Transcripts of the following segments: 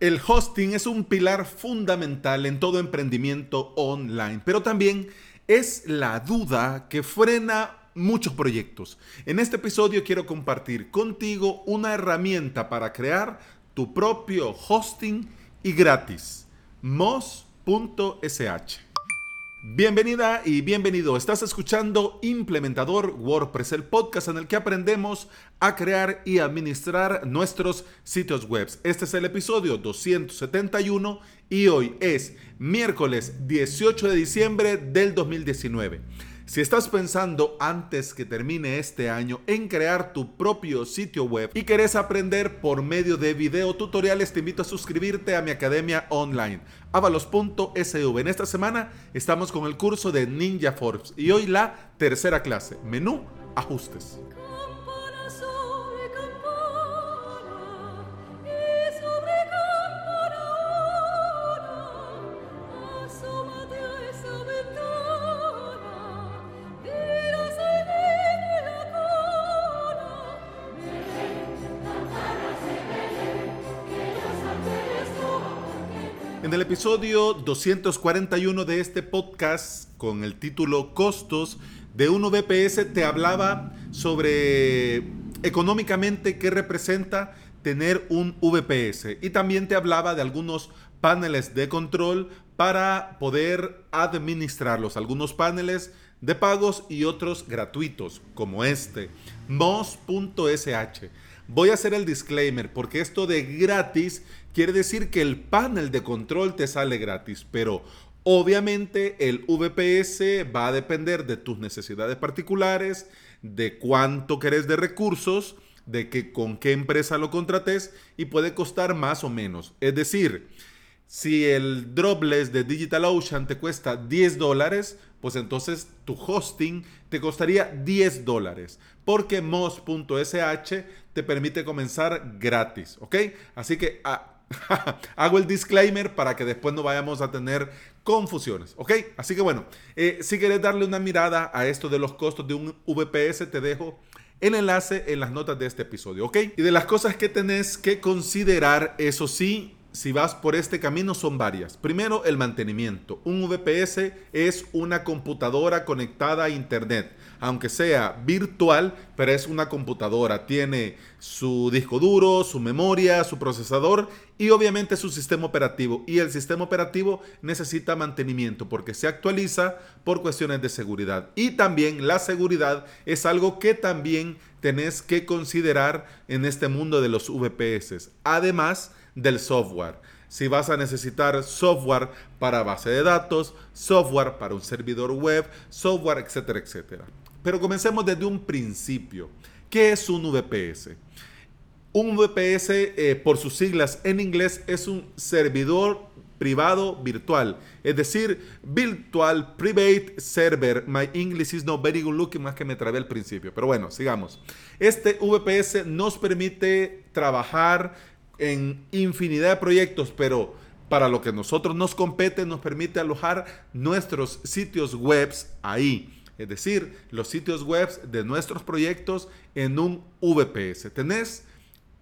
El hosting es un pilar fundamental en todo emprendimiento online, pero también es la duda que frena muchos proyectos. En este episodio quiero compartir contigo una herramienta para crear tu propio hosting y gratis, mos.sh. Bienvenida y bienvenido. Estás escuchando Implementador WordPress, el podcast en el que aprendemos a crear y administrar nuestros sitios web. Este es el episodio 271 y hoy es miércoles 18 de diciembre del 2019. Si estás pensando antes que termine este año en crear tu propio sitio web y querés aprender por medio de video tutoriales, te invito a suscribirte a mi academia online, avalos.sv. En esta semana estamos con el curso de Ninja Forbes y hoy la tercera clase, menú ajustes. En el episodio 241 de este podcast, con el título Costos de un VPS, te hablaba sobre económicamente qué representa tener un VPS. Y también te hablaba de algunos paneles de control para poder administrarlos. Algunos paneles de pagos y otros gratuitos, como este, mos.sh. Voy a hacer el disclaimer porque esto de gratis quiere decir que el panel de control te sale gratis, pero obviamente el VPS va a depender de tus necesidades particulares, de cuánto querés de recursos, de que con qué empresa lo contrates y puede costar más o menos. Es decir, si el dropless de DigitalOcean te cuesta 10 dólares, pues entonces tu hosting te costaría 10 dólares, porque mos.sh te permite comenzar gratis, ¿ok? Así que ah, hago el disclaimer para que después no vayamos a tener confusiones, ¿ok? Así que bueno, eh, si quieres darle una mirada a esto de los costos de un VPS, te dejo el enlace en las notas de este episodio, ¿ok? Y de las cosas que tenés que considerar, eso sí, si vas por este camino son varias. Primero, el mantenimiento. Un VPS es una computadora conectada a Internet, aunque sea virtual, pero es una computadora. Tiene su disco duro, su memoria, su procesador y obviamente su sistema operativo. Y el sistema operativo necesita mantenimiento porque se actualiza por cuestiones de seguridad. Y también la seguridad es algo que también tenés que considerar en este mundo de los VPS. Además, del software. Si vas a necesitar software para base de datos, software para un servidor web, software, etcétera, etcétera. Pero comencemos desde un principio. ¿Qué es un VPS? Un VPS, eh, por sus siglas en inglés, es un servidor privado virtual. Es decir, Virtual Private Server. My English is not very good looking, más que me trabé al principio. Pero bueno, sigamos. Este VPS nos permite trabajar en infinidad de proyectos, pero para lo que nosotros nos compete nos permite alojar nuestros sitios web ahí. Es decir, los sitios web de nuestros proyectos en un VPS. Tenés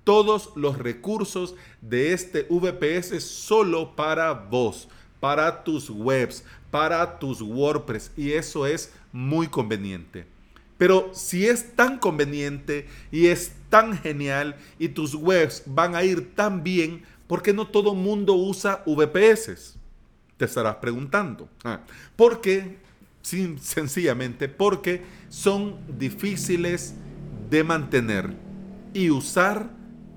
todos los recursos de este VPS solo para vos, para tus webs, para tus WordPress. Y eso es muy conveniente. Pero si es tan conveniente y es tan genial y tus webs van a ir tan bien, ¿por qué no todo mundo usa VPS? Te estarás preguntando. Ah, ¿Por qué? sencillamente porque son difíciles de mantener y usar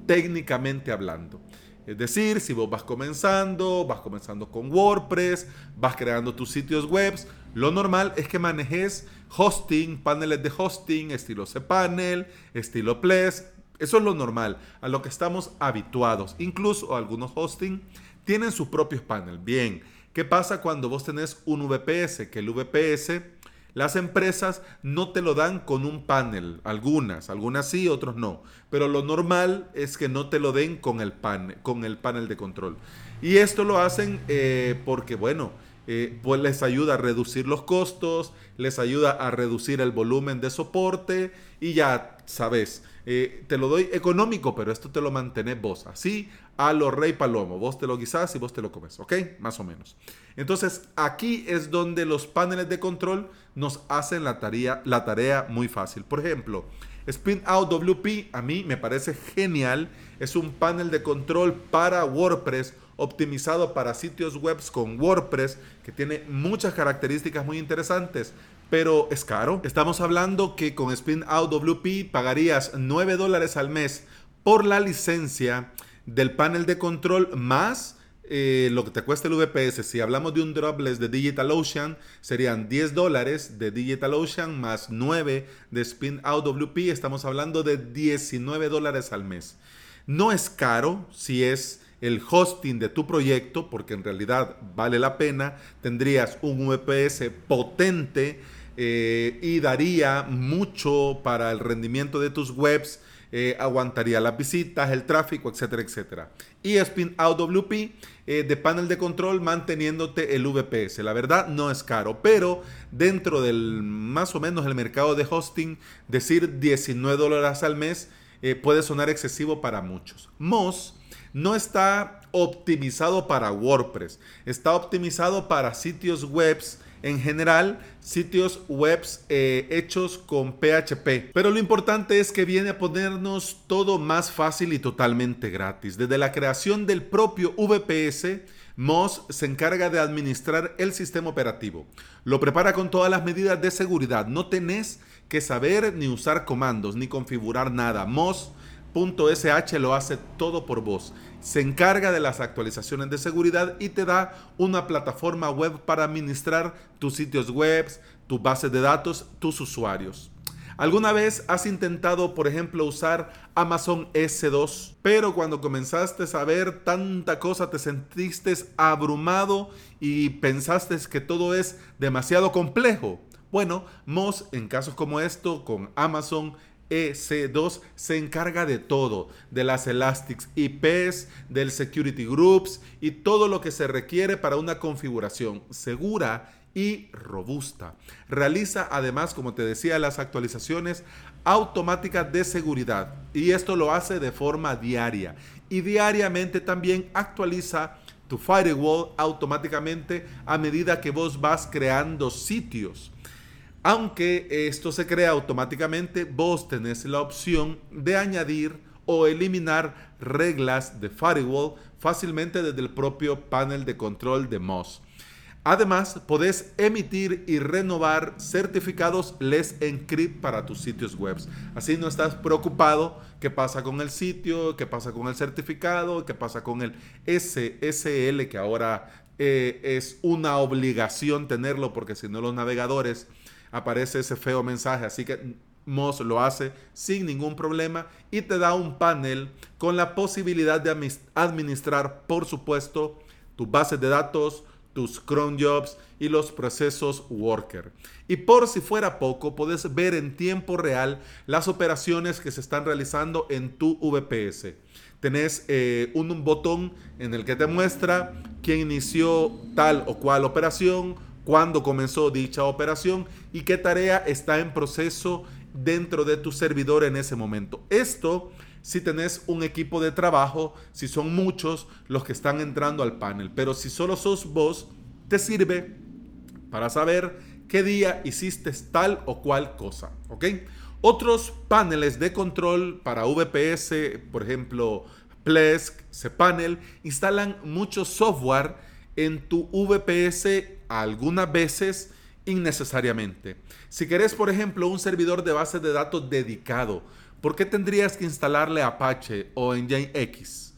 técnicamente hablando. Es decir, si vos vas comenzando, vas comenzando con WordPress, vas creando tus sitios web, lo normal es que manejes hosting, paneles de hosting, estilo cPanel, estilo Ples. Eso es lo normal, a lo que estamos habituados. Incluso algunos hosting tienen sus propios paneles. Bien, ¿qué pasa cuando vos tenés un VPS? Que el VPS, las empresas no te lo dan con un panel. Algunas, algunas sí, otros no. Pero lo normal es que no te lo den con el, panel, con el panel de control. Y esto lo hacen eh, porque, bueno, eh, pues les ayuda a reducir los costos, les ayuda a reducir el volumen de soporte y ya sabes, eh, te lo doy económico, pero esto te lo mantenés vos. Así a lo rey palomo. Vos te lo guisás y vos te lo comes, ¿ok? Más o menos. Entonces, aquí es donde los paneles de control nos hacen la tarea, la tarea muy fácil. Por ejemplo, Spin Out WP a mí me parece genial. Es un panel de control para WordPress optimizado para sitios web con WordPress que tiene muchas características muy interesantes pero es caro. Estamos hablando que con Spin Out WP pagarías 9 dólares al mes por la licencia del panel de control más eh, lo que te cuesta el VPS. Si hablamos de un dropless de DigitalOcean, serían 10 dólares de DigitalOcean más 9 de Spin Out. Estamos hablando de 19 dólares al mes. No es caro si es el hosting de tu proyecto, porque en realidad vale la pena. Tendrías un VPS potente eh, y daría mucho para el rendimiento de tus webs, eh, aguantaría las visitas, el tráfico, etcétera, etcétera. Y Spin Out WP eh, de panel de control manteniéndote el VPS. La verdad no es caro, pero dentro del más o menos el mercado de hosting, decir 19 dólares al mes puede sonar excesivo para muchos. Moz no está optimizado para WordPress, está optimizado para sitios webs en general sitios webs eh, hechos con PHP. Pero lo importante es que viene a ponernos todo más fácil y totalmente gratis. Desde la creación del propio VPS, Moz se encarga de administrar el sistema operativo. Lo prepara con todas las medidas de seguridad. No tenés que saber ni usar comandos ni configurar nada. Moz .sh lo hace todo por vos. Se encarga de las actualizaciones de seguridad y te da una plataforma web para administrar tus sitios web, tu base de datos, tus usuarios. ¿Alguna vez has intentado, por ejemplo, usar Amazon S2, pero cuando comenzaste a ver tanta cosa te sentiste abrumado y pensaste que todo es demasiado complejo? Bueno, Moz en casos como esto con Amazon EC2 se encarga de todo, de las Elastics IPs, del Security Groups y todo lo que se requiere para una configuración segura y robusta. Realiza además, como te decía, las actualizaciones automáticas de seguridad y esto lo hace de forma diaria y diariamente también actualiza tu firewall automáticamente a medida que vos vas creando sitios. Aunque esto se crea automáticamente, vos tenés la opción de añadir o eliminar reglas de firewall fácilmente desde el propio panel de control de Moz. Además, podés emitir y renovar certificados Let's Encrypt para tus sitios web. Así no estás preocupado qué pasa con el sitio, qué pasa con el certificado, qué pasa con el SSL, que ahora eh, es una obligación tenerlo porque si no los navegadores aparece ese feo mensaje. Así que Moz lo hace sin ningún problema y te da un panel con la posibilidad de administrar, por supuesto, tu base de datos, tus cron jobs y los procesos worker. Y por si fuera poco, puedes ver en tiempo real las operaciones que se están realizando en tu VPS. Tenés eh, un botón en el que te muestra quién inició tal o cual operación, cuándo comenzó dicha operación y qué tarea está en proceso dentro de tu servidor en ese momento. Esto si tenés un equipo de trabajo, si son muchos los que están entrando al panel, pero si solo sos vos, te sirve para saber qué día hiciste tal o cual cosa, ¿ok? Otros paneles de control para VPS, por ejemplo, Plesk, cPanel, instalan mucho software en tu VPS algunas veces innecesariamente. Si querés, por ejemplo, un servidor de base de datos dedicado, ¿por qué tendrías que instalarle Apache o Nginx?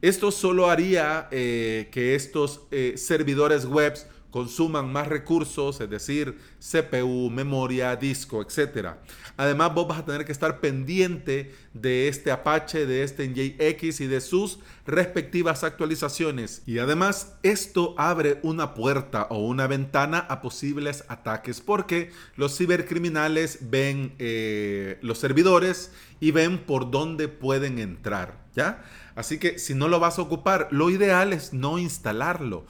Esto solo haría eh, que estos eh, servidores webs consuman más recursos, es decir, CPU, memoria, disco, etc. Además, vos vas a tener que estar pendiente de este Apache, de este NJX y de sus respectivas actualizaciones. Y además, esto abre una puerta o una ventana a posibles ataques porque los cibercriminales ven eh, los servidores y ven por dónde pueden entrar, ¿ya? Así que si no lo vas a ocupar, lo ideal es no instalarlo.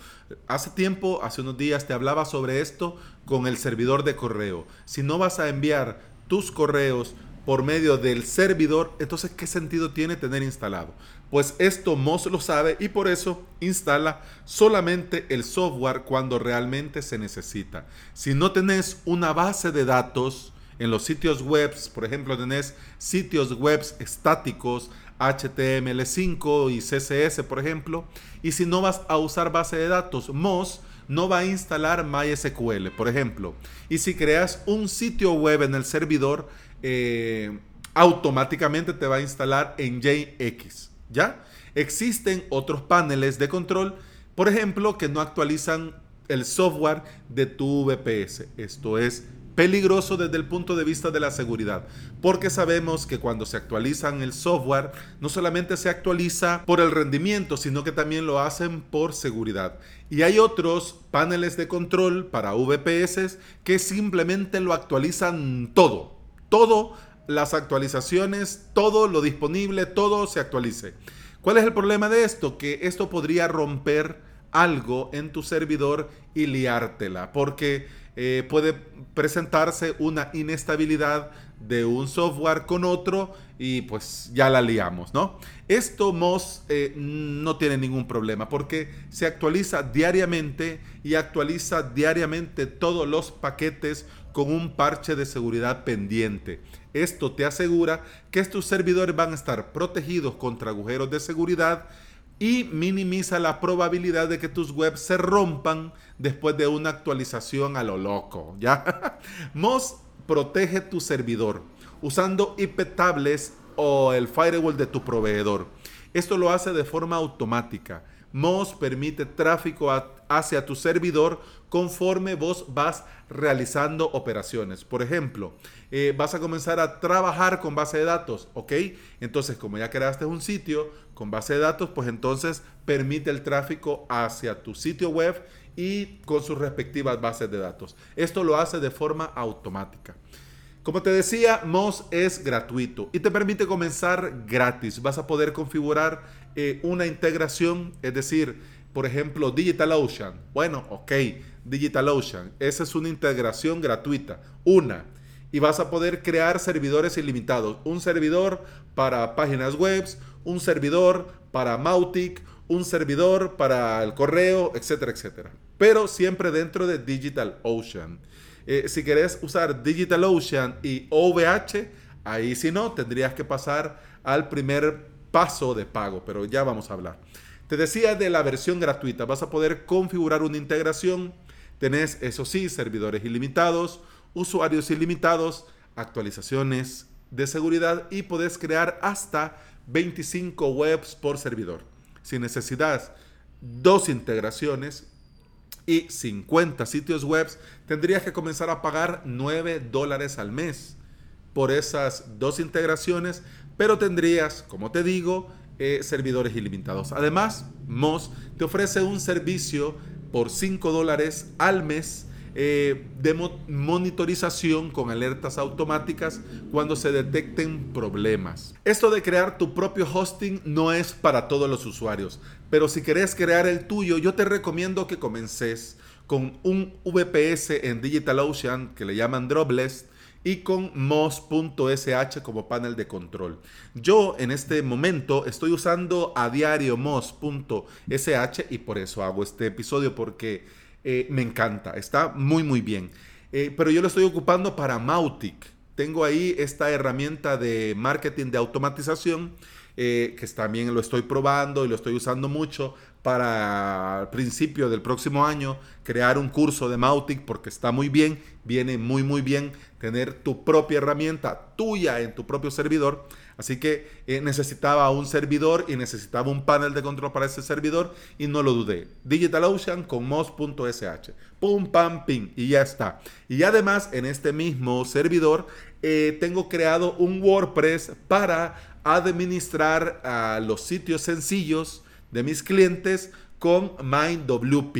Hace tiempo, hace unos días, te hablaba sobre esto con el servidor de correo. Si no vas a enviar tus correos por medio del servidor, entonces ¿qué sentido tiene tener instalado? Pues esto Moz lo sabe y por eso instala solamente el software cuando realmente se necesita. Si no tenés una base de datos en los sitios web, por ejemplo, tenés sitios web estáticos, HTML5 y CSS, por ejemplo, y si no vas a usar base de datos, Moz no va a instalar MySQL, por ejemplo. Y si creas un sitio web en el servidor, eh, automáticamente te va a instalar en JX. ¿Ya? Existen otros paneles de control, por ejemplo, que no actualizan el software de tu VPS. Esto es peligroso desde el punto de vista de la seguridad, porque sabemos que cuando se actualizan el software, no solamente se actualiza por el rendimiento, sino que también lo hacen por seguridad. Y hay otros paneles de control para VPS que simplemente lo actualizan todo, todo las actualizaciones, todo lo disponible, todo se actualice. ¿Cuál es el problema de esto? Que esto podría romper algo en tu servidor y liártela, porque eh, puede presentarse una inestabilidad de un software con otro y pues ya la liamos, ¿no? Esto Moz eh, no tiene ningún problema porque se actualiza diariamente y actualiza diariamente todos los paquetes con un parche de seguridad pendiente. Esto te asegura que estos servidores van a estar protegidos contra agujeros de seguridad y minimiza la probabilidad de que tus webs se rompan después de una actualización a lo loco, ¿ya? Protege tu servidor usando IP tables o el firewall de tu proveedor. Esto lo hace de forma automática. Moz permite tráfico hacia tu servidor conforme vos vas realizando operaciones. Por ejemplo, eh, vas a comenzar a trabajar con base de datos, ¿ok? Entonces, como ya creaste un sitio con base de datos, pues entonces permite el tráfico hacia tu sitio web y con sus respectivas bases de datos. Esto lo hace de forma automática. Como te decía, Moz es gratuito y te permite comenzar gratis. Vas a poder configurar eh, una integración, es decir, por ejemplo, DigitalOcean. Bueno, ok, DigitalOcean. Esa es una integración gratuita. Una. Y vas a poder crear servidores ilimitados. Un servidor para páginas web, un servidor para Mautic, un servidor para el correo, etcétera, etcétera. Pero siempre dentro de DigitalOcean. Eh, si querés usar DigitalOcean y OVH, ahí si no, tendrías que pasar al primer paso de pago, pero ya vamos a hablar. Te decía de la versión gratuita, vas a poder configurar una integración, tenés, eso sí, servidores ilimitados, usuarios ilimitados, actualizaciones de seguridad y podés crear hasta 25 webs por servidor. Si necesitas dos integraciones y 50 sitios web, tendrías que comenzar a pagar 9 dólares al mes por esas dos integraciones, pero tendrías, como te digo, eh, servidores ilimitados. Además, Moz te ofrece un servicio por 5 dólares al mes eh, de monitorización con alertas automáticas cuando se detecten problemas. Esto de crear tu propio hosting no es para todos los usuarios, pero si querés crear el tuyo, yo te recomiendo que comences con un VPS en DigitalOcean que le llaman Dropless y con Moz.sh como panel de control. Yo en este momento estoy usando a diario Moz.sh y por eso hago este episodio porque eh, me encanta, está muy muy bien. Eh, pero yo lo estoy ocupando para Mautic. Tengo ahí esta herramienta de marketing de automatización eh, que también lo estoy probando y lo estoy usando mucho para el principio del próximo año crear un curso de Mautic porque está muy bien, viene muy muy bien tener tu propia herramienta tuya en tu propio servidor. Así que eh, necesitaba un servidor y necesitaba un panel de control para ese servidor y no lo dudé. DigitalOcean con moz.sh. Pum, pam, ping y ya está. Y además en este mismo servidor eh, tengo creado un WordPress para administrar a los sitios sencillos de mis clientes con MindWP.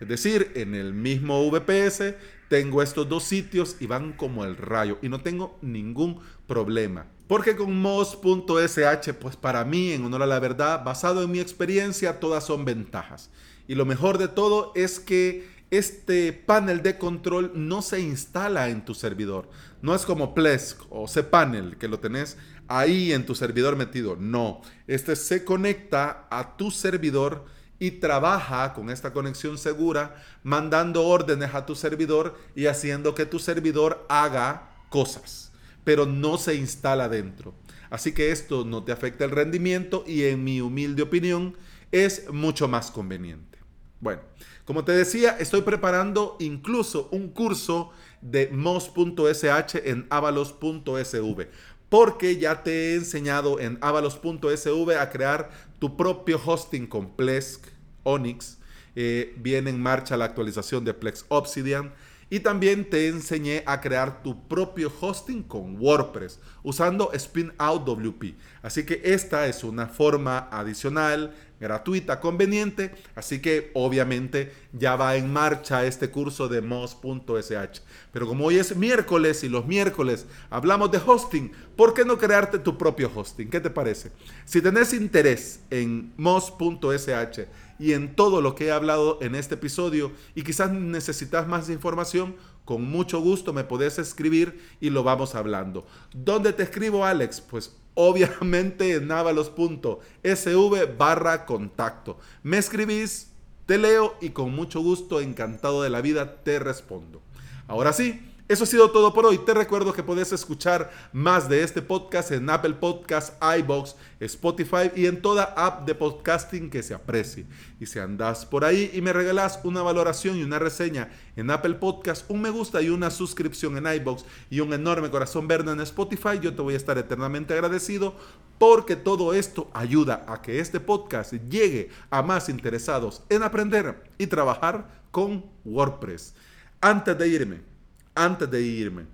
Es decir, en el mismo VPS tengo estos dos sitios y van como el rayo y no tengo ningún problema. Porque con Moz.sh, pues para mí, en honor a la verdad, basado en mi experiencia, todas son ventajas. Y lo mejor de todo es que este panel de control no se instala en tu servidor. No es como Plesk o cPanel que lo tenés ahí en tu servidor metido. No, este se conecta a tu servidor y trabaja con esta conexión segura, mandando órdenes a tu servidor y haciendo que tu servidor haga cosas, pero no se instala dentro. Así que esto no te afecta el rendimiento y en mi humilde opinión es mucho más conveniente. Bueno, como te decía, estoy preparando incluso un curso de mos.sh en avalos.sv porque ya te he enseñado en avalos.sv a crear tu propio hosting con Plesk, Onyx. Eh, viene en marcha la actualización de Plex Obsidian. Y también te enseñé a crear tu propio hosting con WordPress usando Spinout WP. Así que esta es una forma adicional, gratuita, conveniente. Así que obviamente ya va en marcha este curso de Moz.sh. Pero como hoy es miércoles y los miércoles hablamos de hosting, ¿por qué no crearte tu propio hosting? ¿Qué te parece? Si tenés interés en Moz.sh y en todo lo que he hablado en este episodio y quizás necesitas más información, con mucho gusto me podés escribir y lo vamos hablando. ¿Dónde te escribo, Alex? Pues obviamente en navalos.sv barra contacto. Me escribís, te leo y con mucho gusto, encantado de la vida, te respondo. Ahora sí, eso ha sido todo por hoy. Te recuerdo que puedes escuchar más de este podcast en Apple Podcasts, iBox, Spotify y en toda app de podcasting que se aprecie. Y si andas por ahí y me regalas una valoración y una reseña en Apple Podcasts, un me gusta y una suscripción en iBox y un enorme corazón verde en Spotify, yo te voy a estar eternamente agradecido porque todo esto ayuda a que este podcast llegue a más interesados en aprender y trabajar con WordPress. Antes de irme, antes de irme,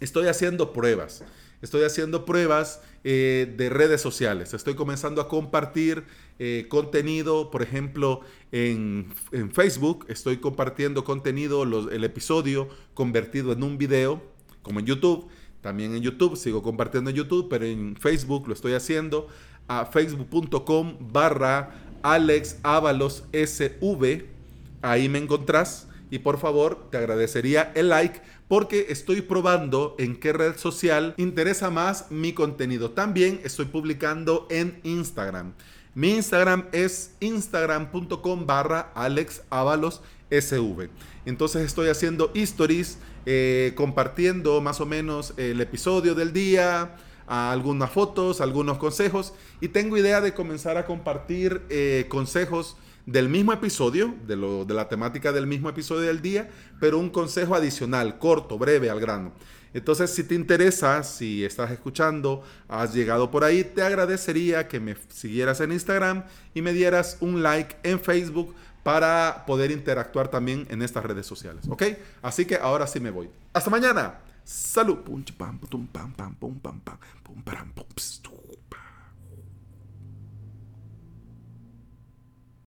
estoy haciendo pruebas. Estoy haciendo pruebas eh, de redes sociales. Estoy comenzando a compartir eh, contenido, por ejemplo, en, Facebook. Estoy compartiendo contenido, el episodio convertido en un video, como en YouTube. También en YouTube, sigo compartiendo en YouTube, pero en Facebook lo estoy haciendo a facebook.com barra Alex SV. Ahí me encontrás y por favor te agradecería el like porque estoy probando en qué red social interesa más mi contenido. También estoy publicando en Instagram. Mi Instagram es instagram.com barra alexavalosSV. Entonces estoy haciendo stories, eh, compartiendo más o menos el episodio del día, algunas fotos, algunos consejos. Y tengo idea de comenzar a compartir eh, consejos del mismo episodio, de, lo, de la temática del mismo episodio del día, pero un consejo adicional, corto, breve, al grano. Entonces, si te interesa, si estás escuchando, has llegado por ahí, te agradecería que me siguieras en Instagram y me dieras un like en Facebook para poder interactuar también en estas redes sociales. ¿Ok? Así que ahora sí me voy. Hasta mañana. Salud.